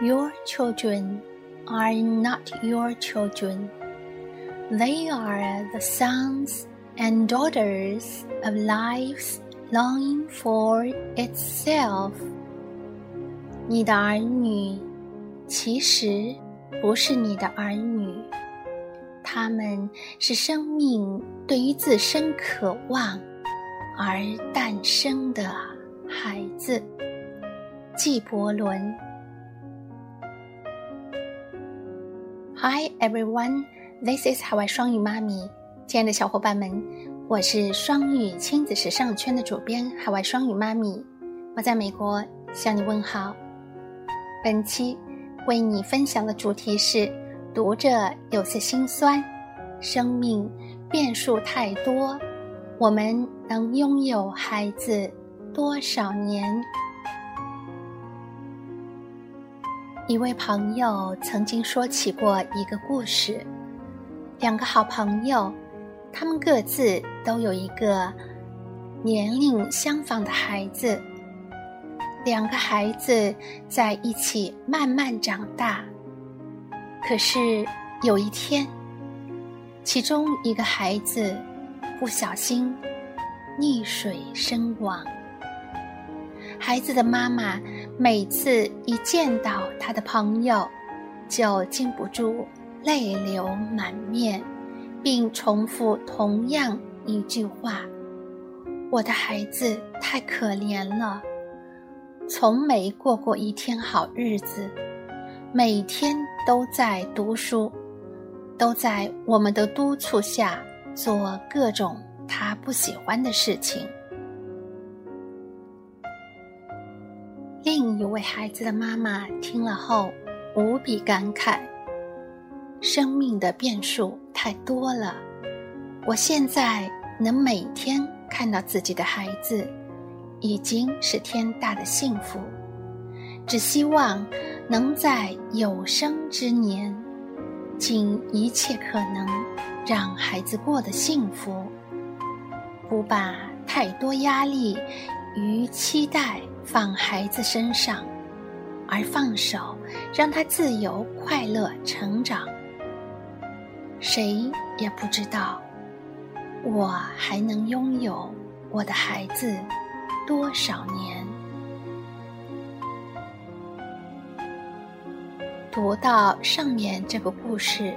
Your children are not your children. They are the sons and daughters of life's longing for itself. 你的儿女其实不是你的儿女，他们是生命对于自身渴望而诞生的孩子。纪伯伦。 Hi everyone, this is 海外双语妈咪。亲爱的小伙伴们，我是双语亲子时尚圈的主编海外双语妈咪，我在美国向你问好。本期为你分享的主题是：读着有些心酸，生命变数太多，我们能拥有孩子多少年？一位朋友曾经说起过一个故事：两个好朋友，他们各自都有一个年龄相仿的孩子。两个孩子在一起慢慢长大，可是有一天，其中一个孩子不小心溺水身亡。孩子的妈妈每次一见到他的朋友，就禁不住泪流满面，并重复同样一句话：“我的孩子太可怜了。”从没过过一天好日子，每天都在读书，都在我们的督促下做各种他不喜欢的事情。一位孩子的妈妈听了后无比感慨：“生命的变数太多了，我现在能每天看到自己的孩子。”已经是天大的幸福，只希望能在有生之年，尽一切可能让孩子过得幸福，不把太多压力与期待放孩子身上，而放手让他自由快乐成长。谁也不知道，我还能拥有我的孩子。多少年？读到上面这个故事，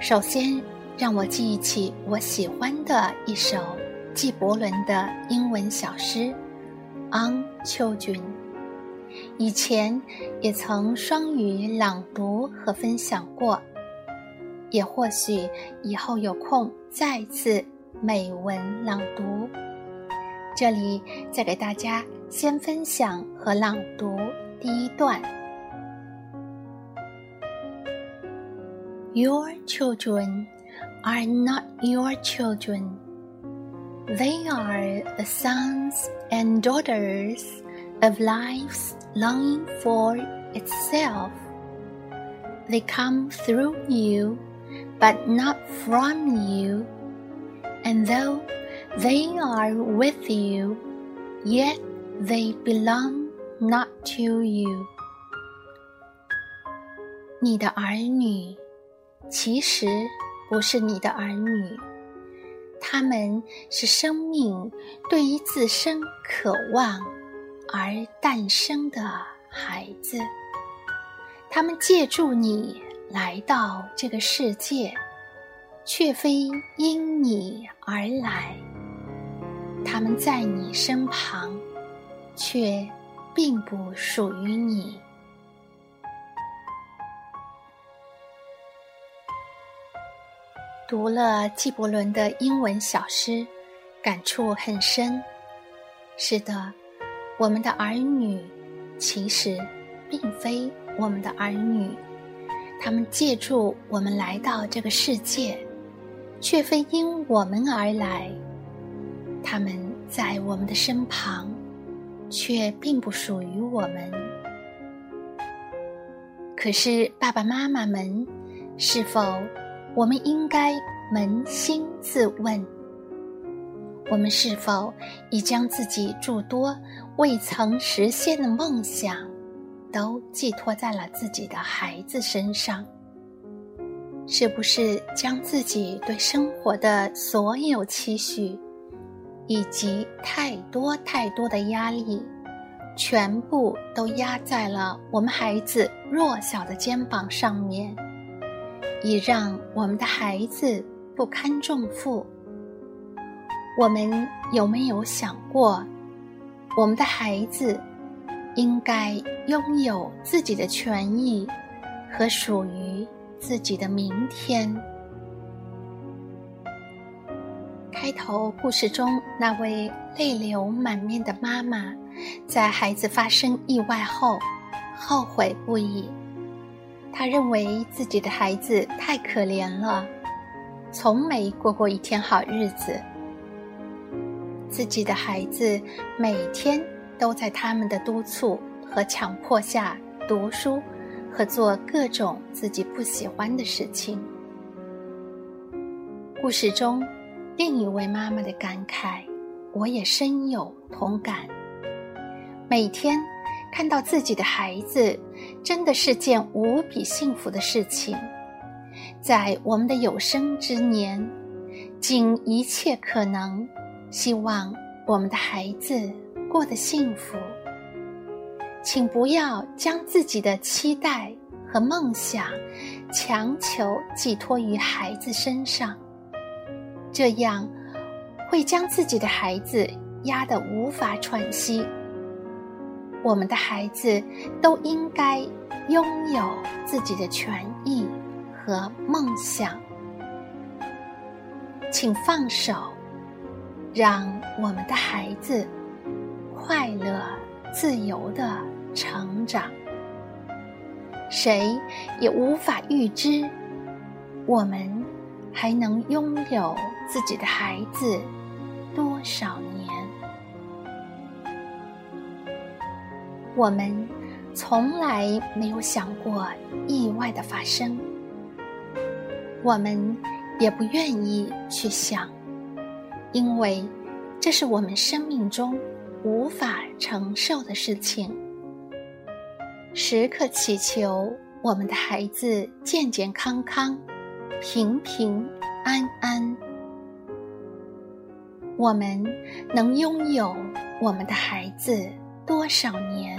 首先让我记忆起我喜欢的一首纪伯伦的英文小诗《On Children》。以前也曾双语朗读和分享过，也或许以后有空再次美文朗读。这里再给大家先分享和朗读第一段。Your children are not your children. They are the sons and daughters of life's longing for itself. They come through you, but not from you. And though they are with you, yet they belong not to you. 你的儿女其实不是你的儿女， 他们是生命对于自身渴望而诞生的孩子。他们借助你来到这个世界，却非因你而来。他们在你身旁，却并不属于你。读了纪伯伦的英文小诗，感触很深。是的，我们的儿女其实并非我们的儿女，他们借助我们来到这个世界，却非因我们而来。他们在我们的身旁，却并不属于我们。可是，爸爸妈妈们，是否我们应该扪心自问：我们是否已将自己诸多未曾实现的梦想都寄托在了自己的孩子身上。是不是将自己对生活的所有期许，以及太多太多的压力，全部都压在了我们孩子弱小的肩膀上面，以让我们的孩子不堪重负？我们有没有想过，我们的孩子应该拥有自己的权益和属于？自己的明天。开头故事中那位泪流满面的妈妈，在孩子发生意外后，后悔不已。他认为自己的孩子太可怜了，从没过过一天好日子。自己的孩子每天都在他们的督促和强迫下读书。和做各种自己不喜欢的事情。故事中，另一位妈妈的感慨，我也深有同感。每天看到自己的孩子，真的是件无比幸福的事情。在我们的有生之年，尽一切可能，希望我们的孩子过得幸福。请不要将自己的期待和梦想强求寄托于孩子身上，这样会将自己的孩子压得无法喘息。我们的孩子都应该拥有自己的权益和梦想，请放手，让我们的孩子快乐。自由的成长，谁也无法预知，我们还能拥有自己的孩子多少年？我们从来没有想过意外的发生，我们也不愿意去想，因为这是我们生命中。无法承受的事情，时刻祈求我们的孩子健健康康、平平安安。我们能拥有我们的孩子多少年？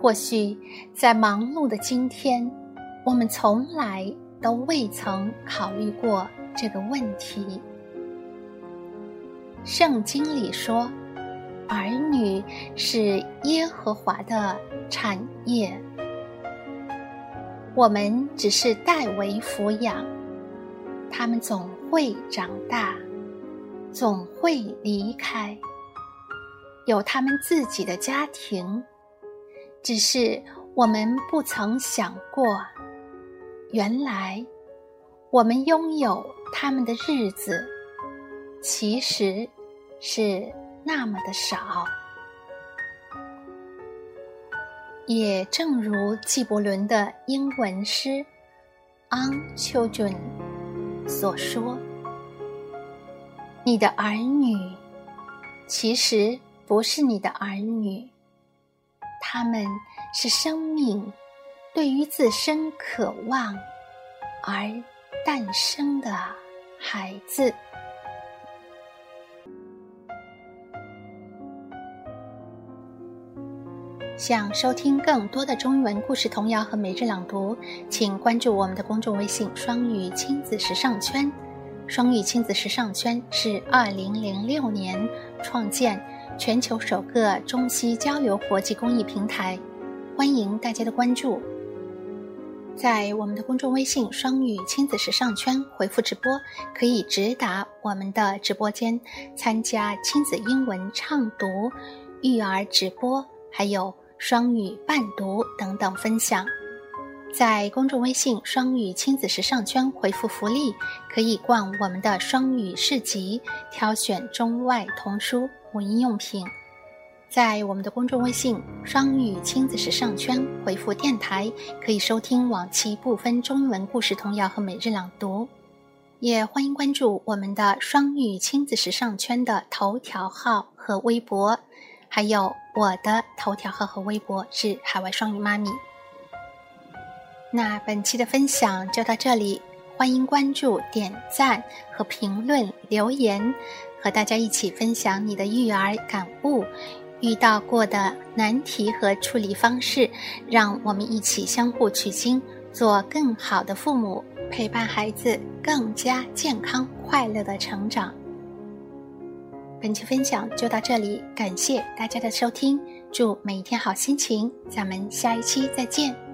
或许在忙碌的今天，我们从来都未曾考虑过这个问题。圣经里说。儿女是耶和华的产业，我们只是代为抚养，他们总会长大，总会离开，有他们自己的家庭，只是我们不曾想过，原来我们拥有他们的日子，其实是。那么的少，也正如纪伯伦的英文诗《On Children》所说：“你的儿女其实不是你的儿女，他们是生命对于自身渴望而诞生的孩子。”想收听更多的中文故事童谣和每日朗读，请关注我们的公众微信“双语亲子时尚圈”。双语亲子时尚圈是二零零六年创建，全球首个中西交流国际公益平台，欢迎大家的关注。在我们的公众微信“双语亲子时尚圈”回复“直播”，可以直达我们的直播间，参加亲子英文畅读、育儿直播，还有。双语伴读等等分享，在公众微信“双语亲子时尚圈”回复福利，可以逛我们的双语市集，挑选中外童书、母婴用品。在我们的公众微信“双语亲子时尚圈”回复电台，可以收听往期部分中英文故事童谣和每日朗读。也欢迎关注我们的“双语亲子时尚圈”的头条号和微博，还有。我的头条号和微博是海外双语妈咪。那本期的分享就到这里，欢迎关注、点赞和评论留言，和大家一起分享你的育儿感悟。遇到过的难题和处理方式，让我们一起相互取经，做更好的父母，陪伴孩子更加健康快乐的成长。本期分享就到这里，感谢大家的收听，祝每一天好心情，咱们下一期再见。